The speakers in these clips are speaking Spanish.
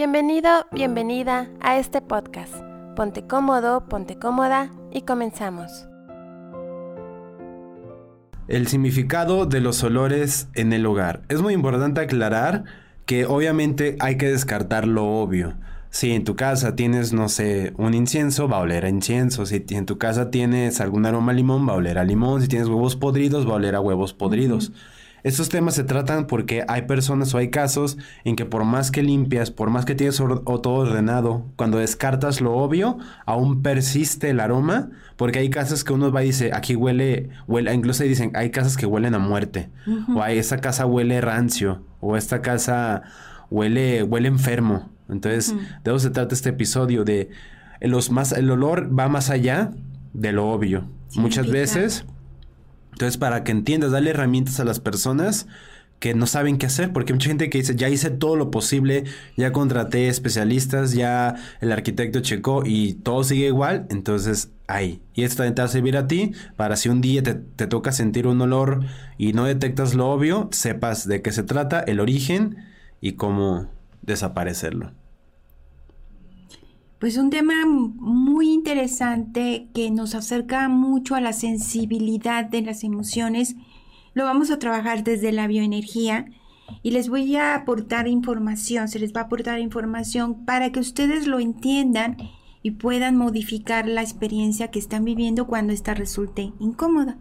Bienvenido, bienvenida a este podcast. Ponte cómodo, ponte cómoda y comenzamos. El significado de los olores en el hogar. Es muy importante aclarar que obviamente hay que descartar lo obvio. Si en tu casa tienes, no sé, un incienso, va a oler a incienso. Si en tu casa tienes algún aroma a limón, va a oler a limón. Si tienes huevos podridos, va a oler a huevos podridos. Estos temas se tratan porque hay personas o hay casos en que por más que limpias, por más que tienes todo ordenado, cuando descartas lo obvio, aún persiste el aroma, porque hay casos que uno va y dice, aquí huele, huele, incluso dicen, hay casas que huelen a muerte, o hay, esta casa huele rancio, o esta casa huele, huele enfermo. Entonces, de eso se trata este episodio de los más, el olor va más allá de lo obvio. Muchas veces entonces, para que entiendas, dale herramientas a las personas que no saben qué hacer, porque hay mucha gente que dice, ya hice todo lo posible, ya contraté especialistas, ya el arquitecto checó y todo sigue igual, entonces ahí. Y esto también te va a servir a ti para si un día te, te toca sentir un olor y no detectas lo obvio, sepas de qué se trata, el origen y cómo desaparecerlo. Pues un tema muy interesante que nos acerca mucho a la sensibilidad de las emociones. Lo vamos a trabajar desde la bioenergía y les voy a aportar información, se les va a aportar información para que ustedes lo entiendan y puedan modificar la experiencia que están viviendo cuando esta resulte incómoda.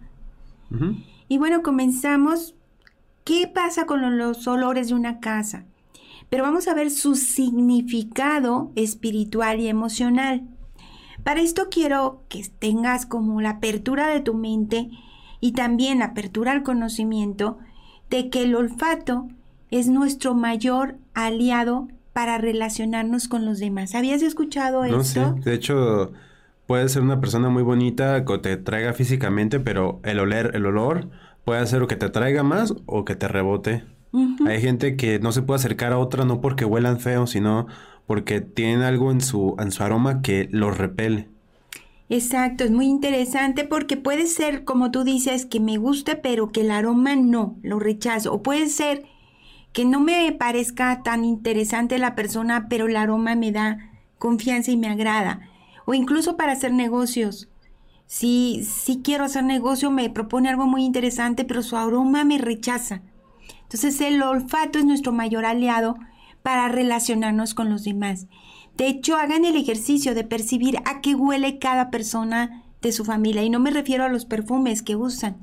Y bueno, comenzamos. ¿Qué pasa con los olores de una casa? Pero vamos a ver su significado espiritual y emocional. Para esto quiero que tengas como la apertura de tu mente y también la apertura al conocimiento de que el olfato es nuestro mayor aliado para relacionarnos con los demás. ¿Habías escuchado no, esto? Sí. De hecho, puede ser una persona muy bonita que te traiga físicamente, pero el oler, el olor puede hacer o que te traiga más o que te rebote. Hay gente que no se puede acercar a otra no porque huelan feo, sino porque tienen algo en su, en su aroma que los repele. Exacto, es muy interesante porque puede ser, como tú dices, que me guste, pero que el aroma no, lo rechazo. O puede ser que no me parezca tan interesante la persona, pero el aroma me da confianza y me agrada. O incluso para hacer negocios. Si, si quiero hacer negocio, me propone algo muy interesante, pero su aroma me rechaza. Entonces el olfato es nuestro mayor aliado para relacionarnos con los demás. De hecho, hagan el ejercicio de percibir a qué huele cada persona de su familia. Y no me refiero a los perfumes que usan.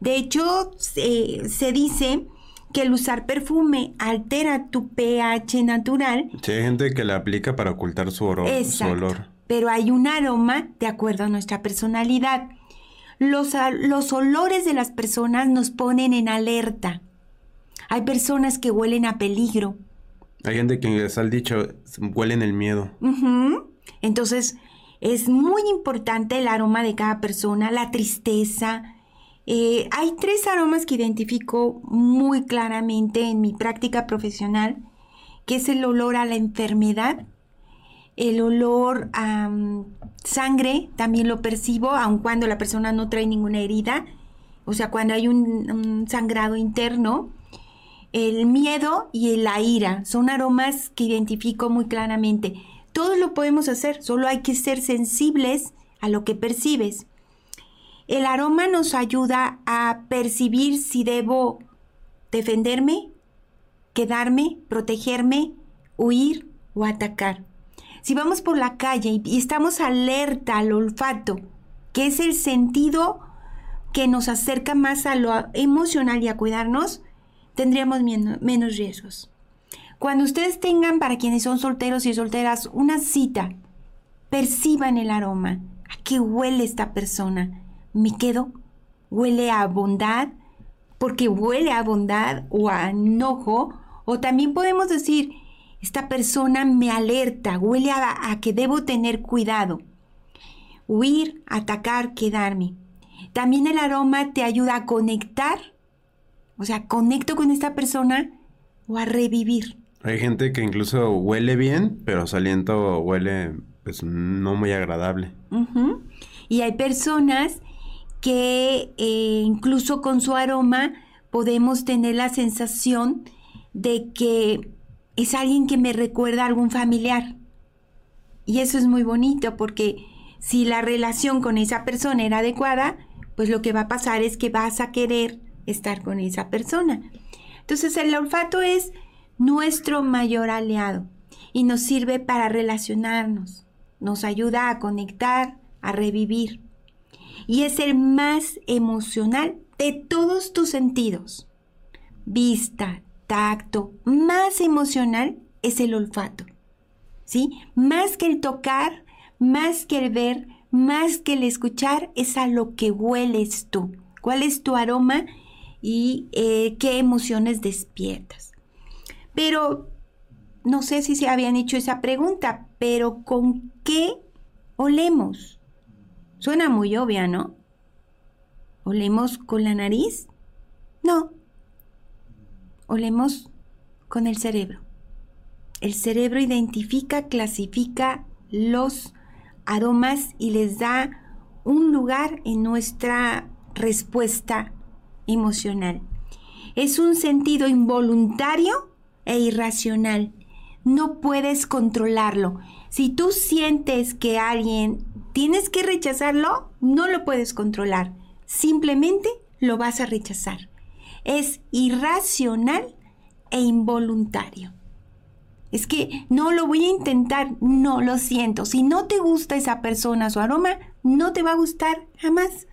De hecho, se dice que el usar perfume altera tu pH natural. Sí, hay gente que la aplica para ocultar su, olor. Pero hay un aroma de acuerdo a nuestra personalidad. Los, los olores de las personas nos ponen en alerta. Hay personas que huelen a peligro. Hay gente que les ha dicho, huelen el miedo. Entonces, es muy importante el aroma de cada persona, la tristeza. Eh, hay tres aromas que identifico muy claramente en mi práctica profesional, que es el olor a la enfermedad, el olor a mm, sangre, también lo percibo, aun cuando la persona no trae ninguna herida, o sea, cuando hay un sangrado interno, el miedo y la ira son aromas que identifico muy claramente. Todos lo podemos hacer, solo hay que ser sensibles a lo que percibes. El aroma nos ayuda a percibir si debo defenderme, quedarme, protegerme, huir o atacar. Si vamos por la calle y estamos alerta al olfato, que es el sentido que nos acerca más a lo emocional y a cuidarnos, tendríamos menos riesgos. Cuando ustedes tengan, para quienes son solteros y solteras, una cita, perciban el aroma. ¿A qué huele esta persona? ¿Me quedo? ¿Huele a bondad? Porque huele a bondad o a enojo. O también podemos decir, esta persona me alerta, huele a, a que debo tener cuidado. Huir, atacar, quedarme. También el aroma te ayuda a conectar o sea, conecto con esta persona o a revivir. Hay gente que incluso huele bien, pero su aliento huele pues no muy agradable. Y hay personas que eh, incluso con su aroma podemos tener la sensación de que es alguien que me recuerda a algún familiar. Y eso es muy bonito porque si la relación con esa persona era adecuada, pues lo que va a pasar es que vas a querer estar con esa persona. Entonces el olfato es nuestro mayor aliado y nos sirve para relacionarnos, nos ayuda a conectar, a revivir. Y es el más emocional de todos tus sentidos. Vista, tacto, más emocional es el olfato. ¿Sí? Más que el tocar, más que el ver, más que el escuchar, es a lo que hueles tú. ¿Cuál es tu aroma y eh, qué emociones despiertas? Pero no sé si se habían hecho esa pregunta, pero ¿con qué olemos? Suena muy obvia, ¿no? ¿Olemos con la nariz? No. Olemos con el cerebro. El cerebro identifica, clasifica los aromas y les da un lugar en nuestra respuesta emocional. Es un sentido involuntario e irracional. No puedes controlarlo. Si tú sientes que alguien tienes que rechazarlo, no lo puedes controlar. Simplemente lo vas a rechazar. Es irracional e involuntario. Es que no lo voy a intentar, no lo siento. Si no te gusta esa persona, su aroma, no te va a gustar jamás.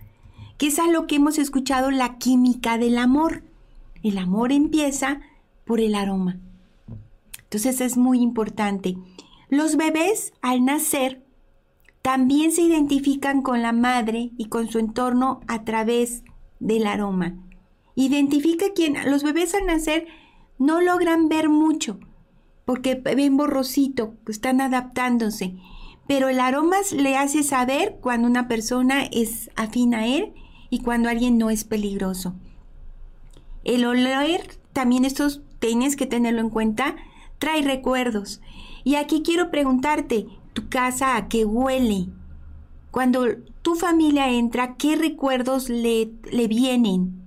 Que es a lo que hemos escuchado la química del amor. El amor empieza por el aroma. Entonces es muy importante. Los bebés al nacer también se identifican con la madre y con su entorno a través del aroma. Identifica quién. Los bebés al nacer no logran ver mucho porque ven borrosito, están adaptándose. Pero el aroma le hace saber cuando una persona es afín a él y cuando alguien no es peligroso. El olor, también estos tienes que tenerlo en cuenta, trae recuerdos. Y aquí quiero preguntarte, ¿tu casa a qué huele? Cuando tu familia entra, ¿qué recuerdos le, le vienen?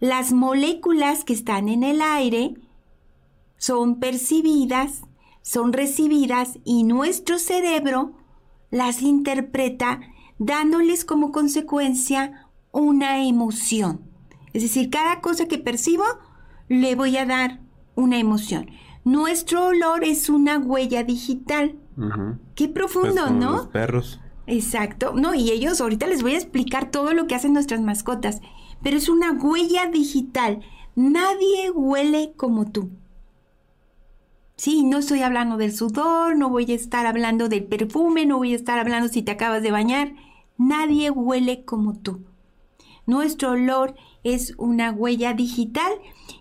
Las moléculas que están en el aire son percibidas, son recibidas y nuestro cerebro las interpreta dándoles como consecuencia una emoción. Es decir, cada cosa que percibo le voy a dar una emoción. Nuestro olor es una huella digital. Qué profundo, Pues ¿no? Los perros. Exacto. No, y ellos ahorita les voy a explicar todo lo que hacen nuestras mascotas. Pero es una huella digital. Nadie huele como tú. Sí, no estoy hablando del sudor, no voy a estar hablando del perfume, no voy a estar hablando si te acabas de bañar. Nadie huele como tú. Nuestro olor es una huella digital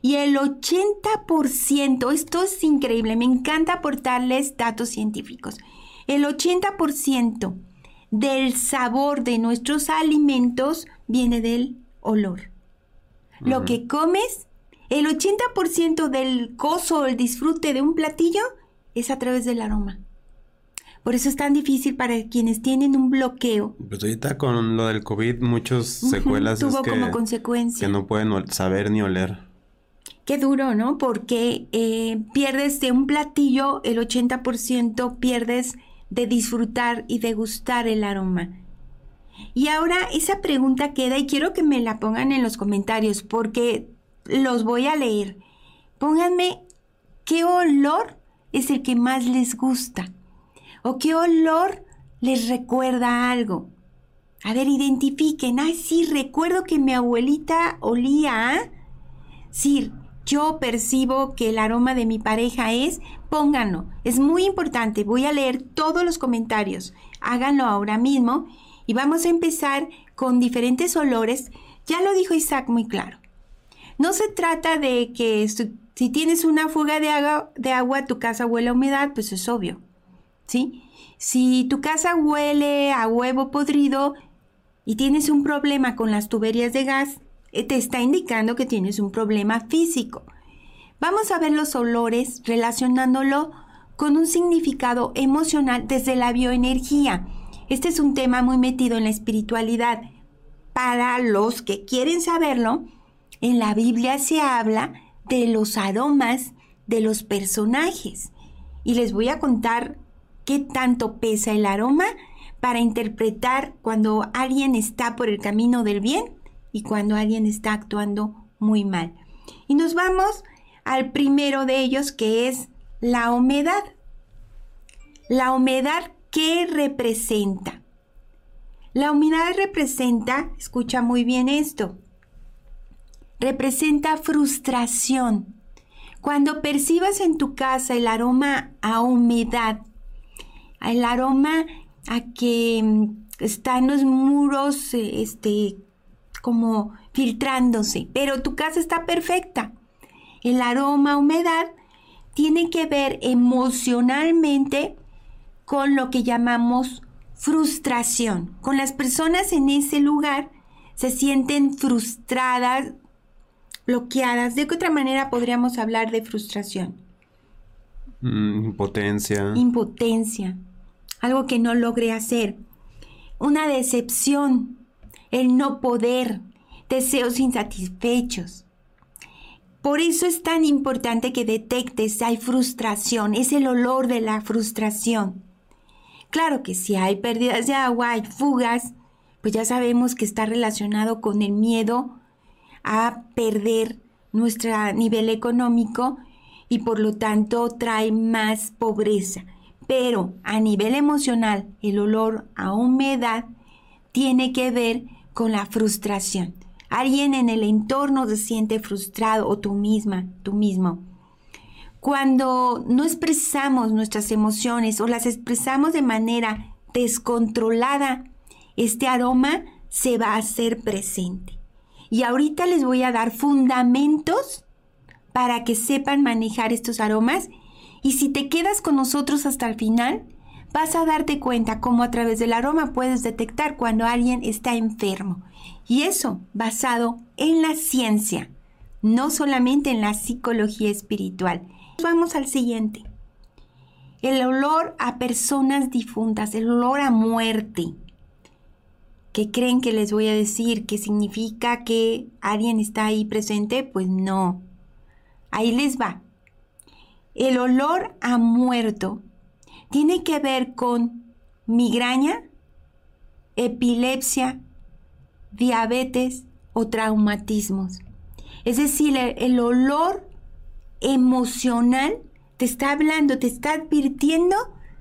y el 80%, esto es increíble, me encanta aportarles datos científicos. El 80% del sabor de nuestros alimentos viene del olor. Lo que comes, el 80% del gozo o el disfrute de un platillo es a través del aroma. Por eso es tan difícil para quienes tienen un bloqueo. Pues ahorita con lo del COVID, muchas secuelas Tuvo es que, como consecuencia. que no pueden saber ni oler. Qué duro, ¿no? Porque eh, pierdes de un platillo el 80%, pierdes de disfrutar y de gustar el aroma. Y ahora esa pregunta queda y quiero que me la pongan en los comentarios porque los voy a leer. Pónganme qué olor es el que más les gusta o qué olor les recuerda algo. A ver, identifiquen. Ay, sí, recuerdo que mi abuelita olía. Sí, yo percibo que el aroma de mi pareja es, pónganlo. Es muy importante. Voy a leer todos los comentarios. Háganlo ahora mismo. Y vamos a empezar con diferentes olores. Ya lo dijo Isaac muy claro. No se trata de que si tienes una fuga de agua, de agua, tu casa huele a humedad, pues es obvio. ¿Sí? Si tu casa huele a huevo podrido y tienes un problema con las tuberías de gas, eh, te está indicando que tienes un problema físico. Vamos a ver los olores relacionándolo con un significado emocional desde la bioenergía. Este es un tema muy metido en la espiritualidad. Para los que quieren saberlo, en la Biblia se habla de los aromas de los personajes. Y les voy a contar qué tanto pesa el aroma para interpretar cuando alguien está por el camino del bien y cuando alguien está actuando muy mal. Y nos vamos al primero de ellos que es la humedad. La humedad, ¿qué representa? La humedad representa, escucha muy bien esto, representa frustración. Cuando percibas en tu casa el aroma a humedad, el aroma a que mm, están los muros, eh, este, como filtrándose, pero tu casa está perfecta. El aroma humedad tiene que ver emocionalmente con lo que llamamos frustración. Con las personas en ese lugar se sienten frustradas, bloqueadas. ¿De qué otra manera podríamos hablar de frustración? Mm, impotencia. Impotencia. Algo que no logré hacer. Una decepción. El no poder. Deseos insatisfechos. Por eso es tan importante que detectes si hay frustración, es el olor de la frustración. Claro que si hay pérdidas de agua, hay fugas, pues ya sabemos que está relacionado con el miedo a perder nuestro nivel económico y por lo tanto trae más pobreza. Pero a nivel emocional, el olor a humedad tiene que ver con la frustración. Alguien en el entorno se siente frustrado o tú misma, tú mismo. Cuando no expresamos nuestras emociones o las expresamos de manera descontrolada, este aroma se va a hacer presente. Y ahorita les voy a dar fundamentos para que sepan manejar estos aromas y si te quedas con nosotros hasta el final, vas a darte cuenta cómo a través del aroma puedes detectar cuando alguien está enfermo. Y eso basado en la ciencia, no solamente en la psicología espiritual. Vamos al siguiente. El olor a personas difuntas, el olor a muerte. ¿Qué creen que les voy a decir? ¿Que significa que alguien está ahí presente? Pues no. Ahí les va. El olor a muerto tiene que ver con migraña, epilepsia, diabetes o traumatismos. Es decir, el, olor emocional te está hablando, te está advirtiendo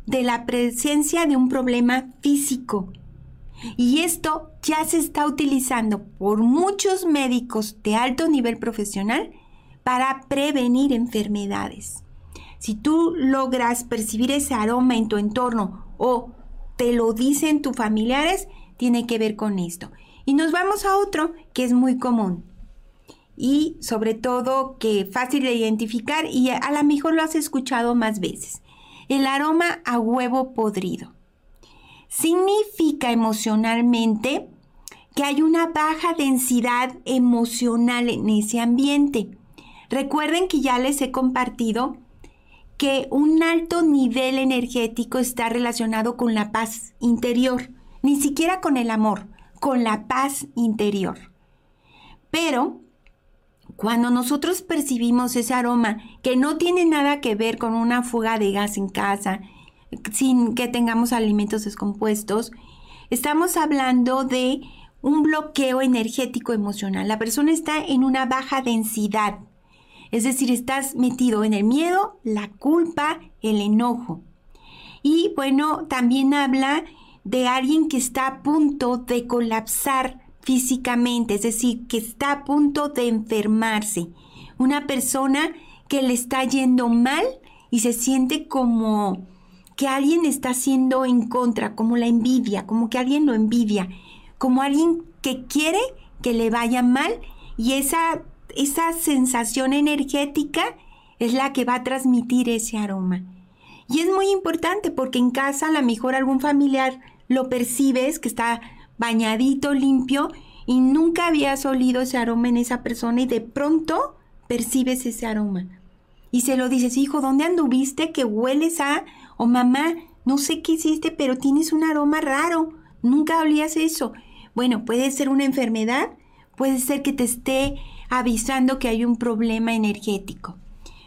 de la presencia de un problema físico. Y esto ya se está utilizando por muchos médicos de alto nivel profesional para prevenir enfermedades. Si tú logras percibir ese aroma en tu entorno o te lo dicen tus familiares, tiene que ver con esto. Y nos vamos a otro que es muy común y sobre todo que fácil de identificar y a lo mejor lo has escuchado más veces. El aroma a huevo podrido. Significa emocionalmente que hay una baja densidad emocional en ese ambiente. Recuerden que ya les he compartido que un alto nivel energético está relacionado con la paz interior, ni siquiera con el amor, con la paz interior. Pero cuando nosotros percibimos ese aroma que no tiene nada que ver con una fuga de gas en casa, sin que tengamos alimentos descompuestos, estamos hablando de un bloqueo energético emocional. La persona está en una baja densidad es decir, estás metido en el miedo, la culpa, el enojo. Y bueno, también habla de alguien que está a punto de colapsar físicamente, es decir, que está a punto de enfermarse. Una persona que le está yendo mal y se siente como que alguien está haciendo en contra, como la envidia, como que alguien lo envidia, como alguien que quiere que le vaya mal y esa esa sensación energética es la que va a transmitir ese aroma. Y es muy importante porque en casa a lo mejor algún familiar lo percibes que está bañadito, limpio y nunca habías olido ese aroma en esa persona y de pronto percibes ese aroma. Y se lo dices, hijo, ¿dónde anduviste que hueles a? O mamá, no sé qué hiciste, pero tienes un aroma raro. Nunca olías eso. Bueno, puede ser una enfermedad, puede ser que te esté avisando que hay un problema energético.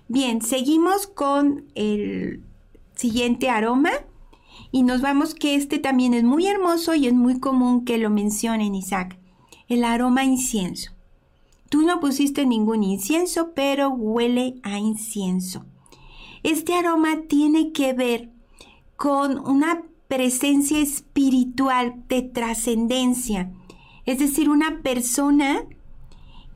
Bien, seguimos con el siguiente aroma y nos vamos que este también es muy hermoso y es muy común que lo mencionen Isaac. El aroma incienso. Tú no pusiste ningún incienso, pero huele a incienso. Este aroma tiene que ver con una presencia espiritual de trascendencia. Es decir, una persona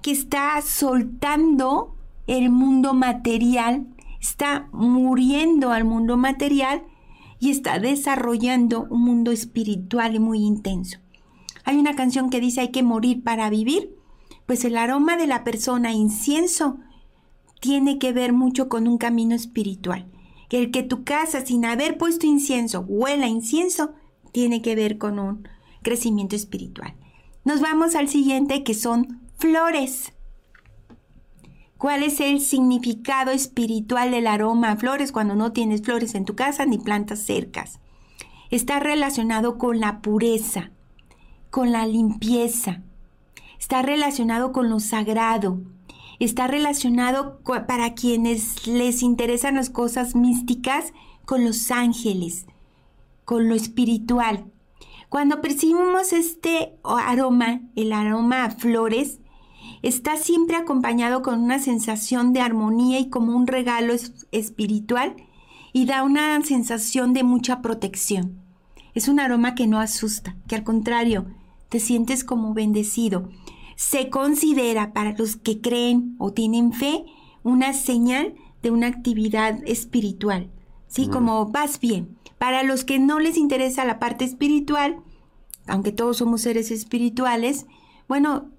que está soltando el mundo material, está muriendo al mundo material y está desarrollando un mundo espiritual muy intenso. Hay una canción que dice hay que morir para vivir, pues el aroma de la persona incienso tiene que ver mucho con un camino espiritual el que tu casa sin haber puesto incienso huela incienso, tiene que ver con un crecimiento espiritual. Nos vamos al siguiente que son flores. ¿Cuál es el significado espiritual del aroma a flores cuando no tienes flores en tu casa ni plantas cercas? Está relacionado con la pureza, con la limpieza, está relacionado con lo sagrado, está relacionado para quienes les interesan las cosas místicas con los ángeles, con lo espiritual. Cuando percibimos este aroma, el aroma a flores, está siempre acompañado con una sensación de armonía y como un regalo espiritual y da una sensación de mucha protección. Es un aroma que no asusta, que al contrario, te sientes como bendecido se considera para los que creen o tienen fe una señal de una actividad espiritual. ¿Sí? Como vas bien. Para los que no les interesa la parte espiritual, aunque todos somos seres espirituales, bueno,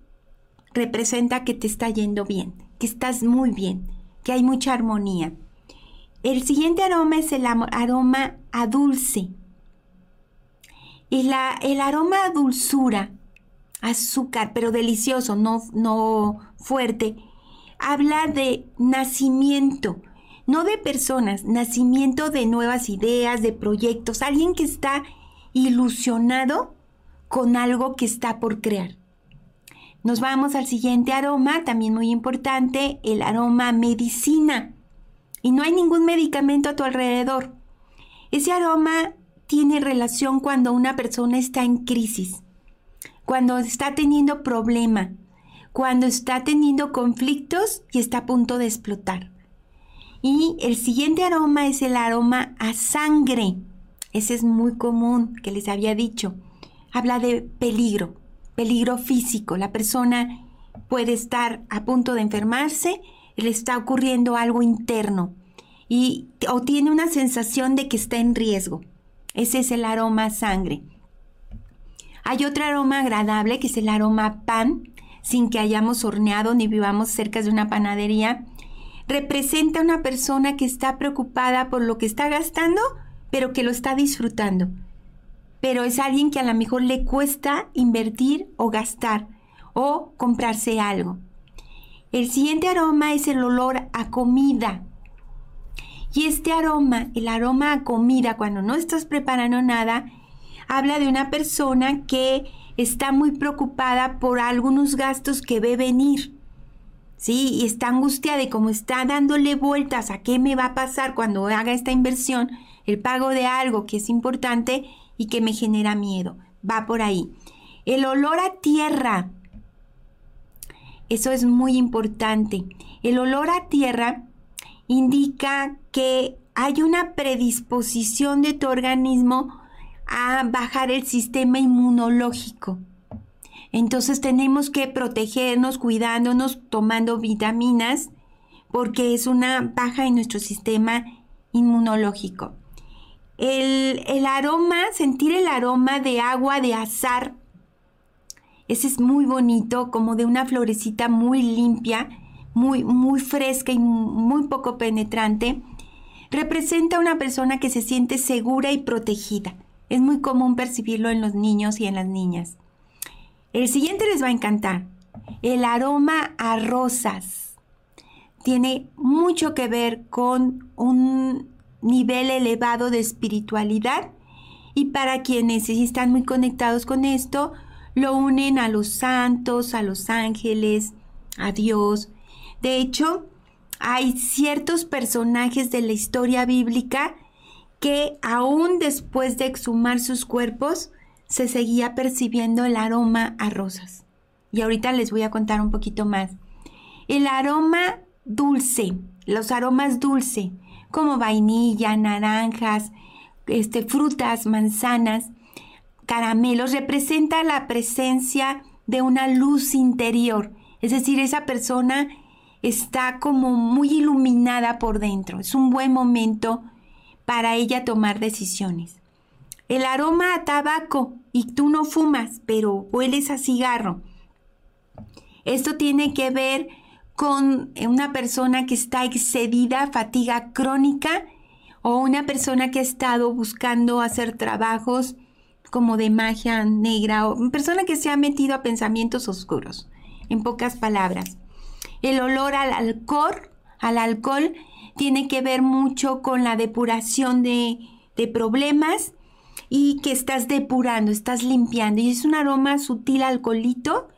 representa que te está yendo bien, que estás muy bien, que hay mucha armonía. El siguiente aroma es el aroma a dulce. Y la, el aroma a dulzura azúcar, pero delicioso, no, no fuerte, habla de nacimiento, no de personas, nacimiento de nuevas ideas, de proyectos, alguien que está ilusionado con algo que está por crear. Nos vamos al siguiente aroma, también muy importante, el aroma medicina. Y no hay ningún medicamento a tu alrededor. Ese aroma tiene relación cuando una persona está en crisis cuando está teniendo problema, cuando está teniendo conflictos y está a punto de explotar. Y el siguiente aroma es el aroma a sangre. Ese es muy común que les había dicho. Habla de peligro, peligro físico. La persona puede estar a punto de enfermarse, le está ocurriendo algo interno y o tiene una sensación de que está en riesgo. Ese es el aroma a sangre. Hay otro aroma agradable que es el aroma pan, sin que hayamos horneado ni vivamos cerca de una panadería. Representa una persona que está preocupada por lo que está gastando, pero que lo está disfrutando. Pero es alguien que a lo mejor le cuesta invertir o gastar o comprarse algo. El siguiente aroma es el olor a comida. Y este aroma, el aroma a comida, cuando no estás preparando nada, habla de una persona que está muy preocupada por algunos gastos que ve venir. Sí, y está angustiada y como está dándole vueltas a qué me va a pasar cuando haga esta inversión, el pago de algo que es importante y que me genera miedo. Va por ahí. El olor a tierra. Eso es muy importante. El olor a tierra indica que hay una predisposición de tu organismo a bajar el sistema inmunológico. Entonces tenemos que protegernos, cuidándonos, tomando vitaminas, porque es una baja en nuestro sistema inmunológico. El, el, aroma, sentir el aroma de agua de azar, ese es muy bonito, como de una florecita muy limpia, muy, muy fresca y muy poco penetrante. Representa una persona que se siente segura y protegida. Es muy común percibirlo en los niños y en las niñas. El siguiente les va a encantar. El aroma a rosas. Tiene mucho que ver con un nivel elevado de espiritualidad y para quienes están muy conectados con esto, lo unen a los santos, a los ángeles, a Dios. De hecho, hay ciertos personajes de la historia bíblica que aún después de exhumar sus cuerpos se seguía percibiendo el aroma a rosas. Y ahorita les voy a contar un poquito más. El aroma dulce, los aromas dulce, como vainilla, naranjas, este, frutas, manzanas, caramelos, representa la presencia de una luz interior. Es decir, esa persona está como muy iluminada por dentro. Es un buen momento para ella tomar decisiones. El aroma a tabaco, y tú no fumas, pero hueles a cigarro. Esto tiene que ver con una persona que está excedida, fatiga crónica, o una persona que ha estado buscando hacer trabajos como de magia negra, o una persona que se ha metido a pensamientos oscuros, en pocas palabras. El olor al alcohol, al alcohol tiene que ver mucho con la depuración de, de problemas y que estás depurando, estás limpiando. Y es un aroma sutil alcoholito,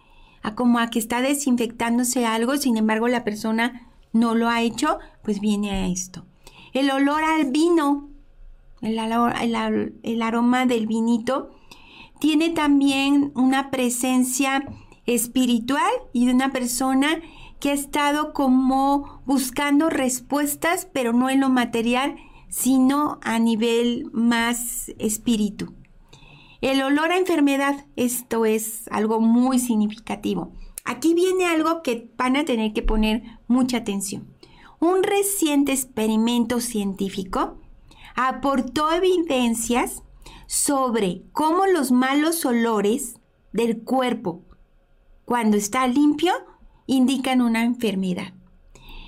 como a que está desinfectándose algo, sin embargo la persona no lo ha hecho, pues viene a esto. El olor al vino, el, el aroma del vinito, tiene también una presencia espiritual y de una persona que ha estado como buscando respuestas, pero no en lo material, sino a nivel más espíritu. El olor a enfermedad, esto es algo muy significativo. Aquí viene algo que van a tener que poner mucha atención. Un reciente experimento científico aportó evidencias sobre cómo los malos olores del cuerpo, cuando está limpio, indican una enfermedad.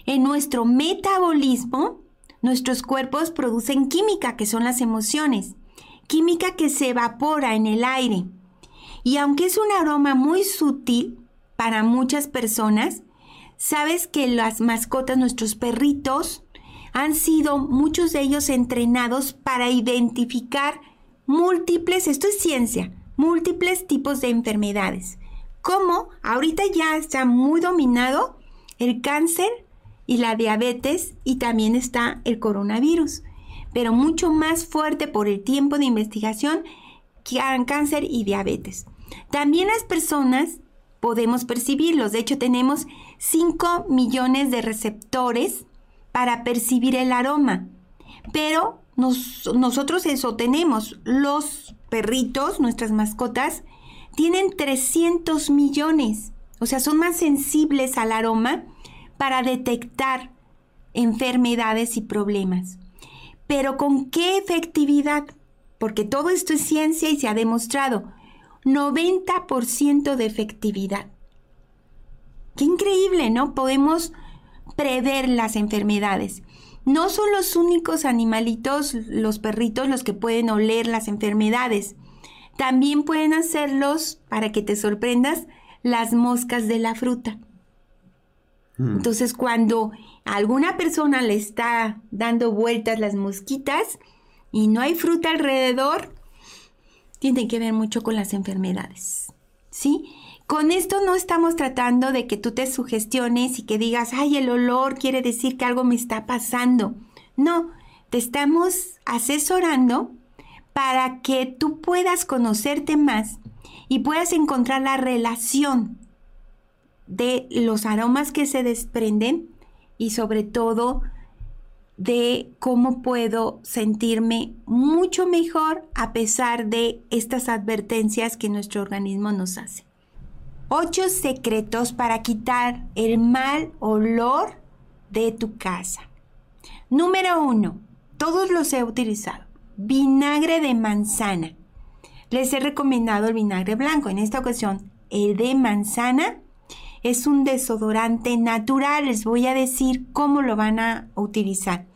En nuestro metabolismo, nuestros cuerpos producen química, que son las emociones, química que se evapora en el aire. Y aunque es un aroma muy sutil para muchas personas, sabes que las mascotas, nuestros perritos, han sido muchos de ellos entrenados para identificar múltiples, esto es ciencia, múltiples tipos de enfermedades como ahorita ya está muy dominado el cáncer y la diabetes y también está el coronavirus, pero mucho más fuerte por el tiempo de investigación que cáncer y diabetes. También las personas podemos percibirlos, de hecho tenemos 5 millones de receptores para percibir el aroma, pero nosotros eso tenemos, los perritos, nuestras mascotas, tienen 300 millones, o sea, son más sensibles al aroma para detectar enfermedades y problemas. Pero ¿con qué efectividad? Porque todo esto es ciencia y se ha demostrado. 90% de efectividad. Qué increíble, ¿no? Podemos prever las enfermedades. No son los únicos animalitos, los perritos, los que pueden oler las enfermedades. También pueden hacerlos, para que te sorprendas, las moscas de la fruta. Hmm. Entonces, cuando alguna persona le está dando vueltas las mosquitas y no hay fruta alrededor, tiene que ver mucho con las enfermedades. ¿Sí? Con esto no estamos tratando de que tú te sugestiones y que digas, ay, el olor quiere decir que algo me está pasando. No, te estamos asesorando para que tú puedas conocerte más y puedas encontrar la relación de los aromas que se desprenden y sobre todo de cómo puedo sentirme mucho mejor a pesar de estas advertencias que nuestro organismo nos hace. Ocho secretos para quitar el mal olor de tu casa. Número uno, todos los he utilizado vinagre de manzana. Les he recomendado el vinagre blanco. En esta ocasión, el de manzana es un desodorante natural. Les voy a decir cómo lo van a utilizar.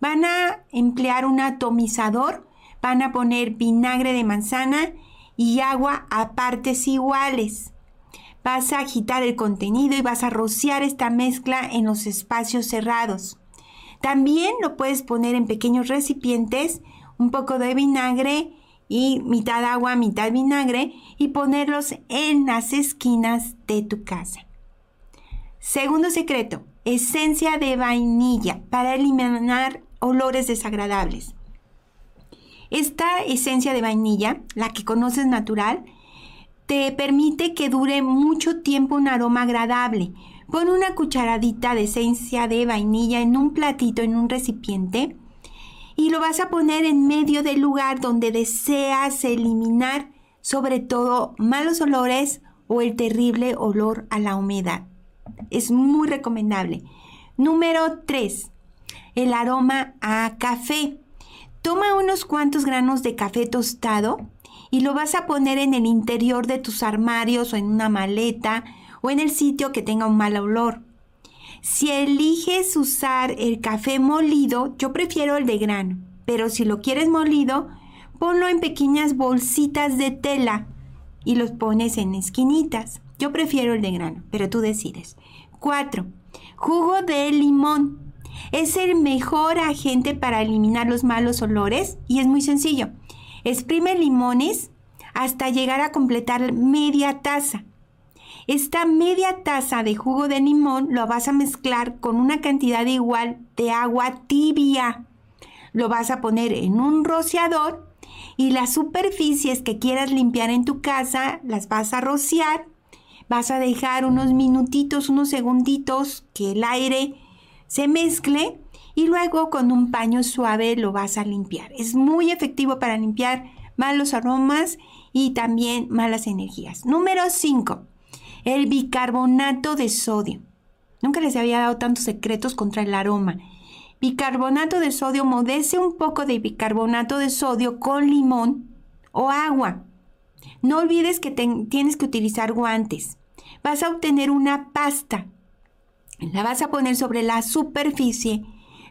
Van a emplear un atomizador, van a poner vinagre de manzana y agua a partes iguales. Vas a agitar el contenido y vas a rociar esta mezcla en los espacios cerrados. También lo puedes poner en pequeños recipientes un poco de vinagre y mitad agua, mitad vinagre y ponerlos en las esquinas de tu casa. Segundo secreto, esencia de vainilla para eliminar olores desagradables. Esta esencia de vainilla, la que conoces natural, te permite que dure mucho tiempo un aroma agradable. Pon una cucharadita de esencia de vainilla en un platito, en un recipiente, y lo vas a poner en medio del lugar donde deseas eliminar sobre todo malos olores o el terrible olor a la humedad. Es muy recomendable. Número 3. El aroma a café. Toma unos cuantos granos de café tostado y lo vas a poner en el interior de tus armarios o en una maleta o en el sitio que tenga un mal olor. Si eliges usar el café molido, yo prefiero el de grano, pero si lo quieres molido, ponlo en pequeñas bolsitas de tela y los pones en esquinitas. Yo prefiero el de grano, pero tú decides. 4. Jugo de limón. Es el mejor agente para eliminar los malos olores y es muy sencillo. Exprime limones hasta llegar a completar media taza. Esta media taza de jugo de limón lo vas a mezclar con una cantidad igual de agua tibia. Lo vas a poner en un rociador y las superficies que quieras limpiar en tu casa las vas a rociar. Vas a dejar unos minutitos, unos segunditos que el aire se mezcle y luego con un paño suave lo vas a limpiar. Es muy efectivo para limpiar malos aromas y también malas energías. Número 5. El bicarbonato de sodio. Nunca les había dado tantos secretos contra el aroma. Bicarbonato de sodio, modece un poco de bicarbonato de sodio con limón o agua. No olvides que tienes que utilizar guantes. Vas a obtener una pasta. La vas a poner sobre la superficie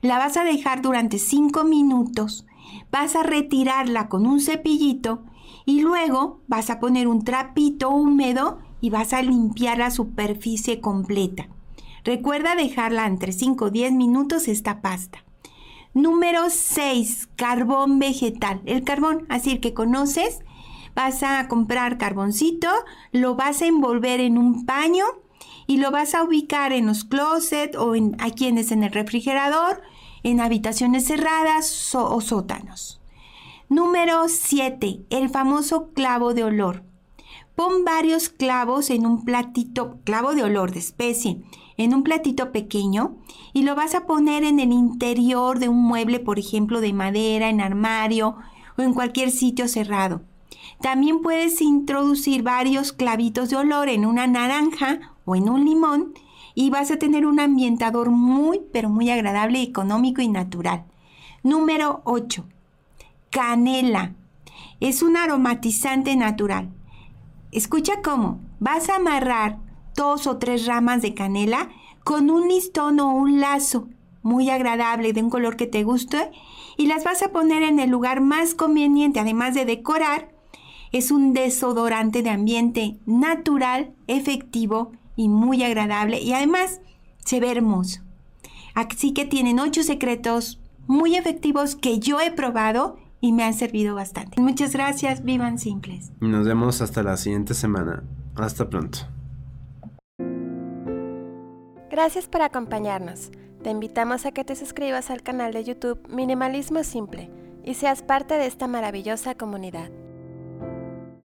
la vas a dejar durante 5 minutos, vas a retirarla con un cepillito y luego vas a poner un trapito húmedo y vas a limpiar la superficie completa. Recuerda dejarla entre 5 o 10 minutos esta pasta. Número 6. Carbón vegetal. El carbón, así que conoces, vas a comprar carboncito, lo vas a envolver en un paño y lo vas a ubicar en los closets o en, hay quienes en el refrigerador en habitaciones cerradas o sótanos. Número 7. El famoso clavo de olor. Pon varios clavos en un platito, clavo de olor de especie, en un platito pequeño y lo vas a poner en el interior de un mueble, por ejemplo, de madera, en armario o en cualquier sitio cerrado. También puedes introducir varios clavitos de olor en una naranja o en un limón y vas a tener un ambientador muy, pero muy agradable, económico y natural. Número 8. Canela. Es un aromatizante natural. Escucha cómo. Vas a amarrar dos o tres ramas de canela con un listón o un lazo muy agradable de un color que te guste y las vas a poner en el lugar más conveniente, además de decorar. Es un desodorante de ambiente natural, efectivo y muy agradable y además se ve hermoso. Así que tienen ocho secretos muy efectivos que yo he probado y me han servido bastante. Muchas gracias, vivan simples. Nos vemos hasta la siguiente semana. Hasta pronto. Gracias por acompañarnos. Te invitamos a que te suscribas al canal de YouTube Minimalismo Simple y seas parte de esta maravillosa comunidad.